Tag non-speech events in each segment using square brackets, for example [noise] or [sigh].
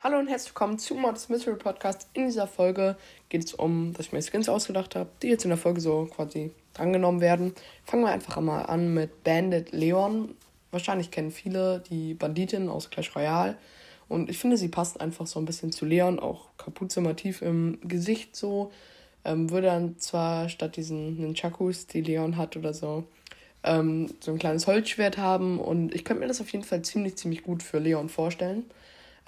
Hallo und herzlich willkommen zu Mods Mystery Podcast. In dieser Folge geht es um, dass ich mir Skins ausgedacht habe, die jetzt in der Folge so quasi drangenommen werden. Fangen wir einfach mal an mit Bandit Leon. Wahrscheinlich kennen viele die Banditin aus Clash Royale. Und ich finde, sie passt einfach so ein bisschen zu Leon, auch Kapuze mal im Gesicht so. Ähm, würde dann zwar statt diesen Nunchakus, die Leon hat oder so, ähm, so ein kleines Holzschwert haben. Und ich könnte mir das auf jeden Fall ziemlich, ziemlich gut für Leon vorstellen.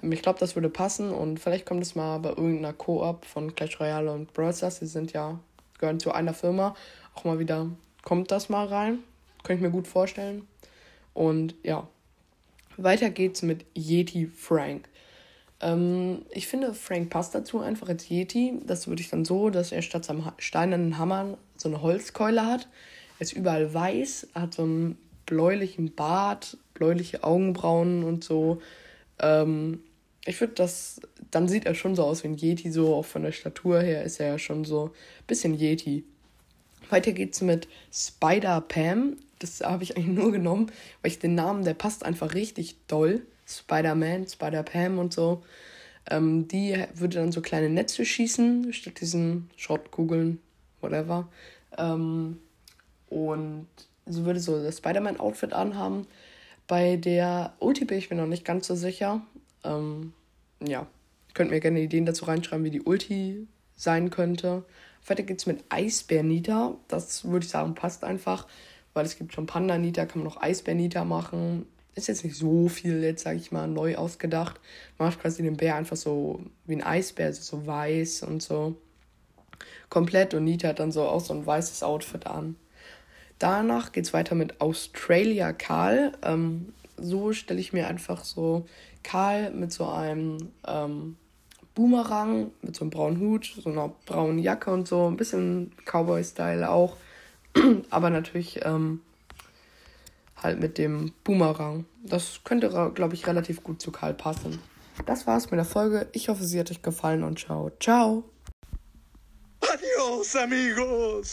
Ähm, ich glaube, das würde passen und vielleicht kommt es mal bei irgendeiner Co-op von Clash Royale und Brawl Stars. Die sind ja, gehören zu einer Firma. Auch mal wieder kommt das mal rein. Könnte ich mir gut vorstellen. Und ja, weiter geht's mit Yeti Frank. Ähm, ich finde, Frank passt dazu einfach als Yeti. Das würde ich dann so, dass er statt seinem steinernen Hammer so eine Holzkeule hat. Er ist überall weiß, hat so einen bläulichen Bart, bläuliche Augenbrauen und so. Ähm, ich würde das, dann sieht er schon so aus wie ein Yeti, so auch von der Statur her ist er ja schon so ein bisschen Yeti. Weiter geht's mit Spider Pam. Das habe ich eigentlich nur genommen, weil ich den Namen, der passt einfach richtig doll. Spider-Man, Spider-Pam und so. Ähm, die würde dann so kleine Netze schießen, statt diesen Schrottkugeln, whatever. Ähm, und sie würde so das Spider-Man-Outfit anhaben. Bei der Ulti bin ich mir noch nicht ganz so sicher. Ähm, ja, könnt mir gerne Ideen dazu reinschreiben, wie die Ulti sein könnte. Weiter geht's mit Eisbär Nita. Das würde ich sagen, passt einfach, weil es gibt schon Panda Nita, kann man noch Eisbär Nita machen. Ist jetzt nicht so viel, jetzt sage ich mal, neu ausgedacht. Man macht quasi den Bär einfach so wie ein Eisbär, also so weiß und so. Komplett und Nita hat dann so auch so ein weißes Outfit an. Danach geht's weiter mit Australia Karl. Ähm, so stelle ich mir einfach so Karl mit so einem ähm, Boomerang, mit so einem braunen Hut, so einer braunen Jacke und so, ein bisschen Cowboy-Style auch, [clears throat] aber natürlich ähm, halt mit dem Boomerang. Das könnte, glaube ich, relativ gut zu Karl passen. Das war's mit der Folge. Ich hoffe, sie hat euch gefallen und ciao. Ciao. Adios, amigos.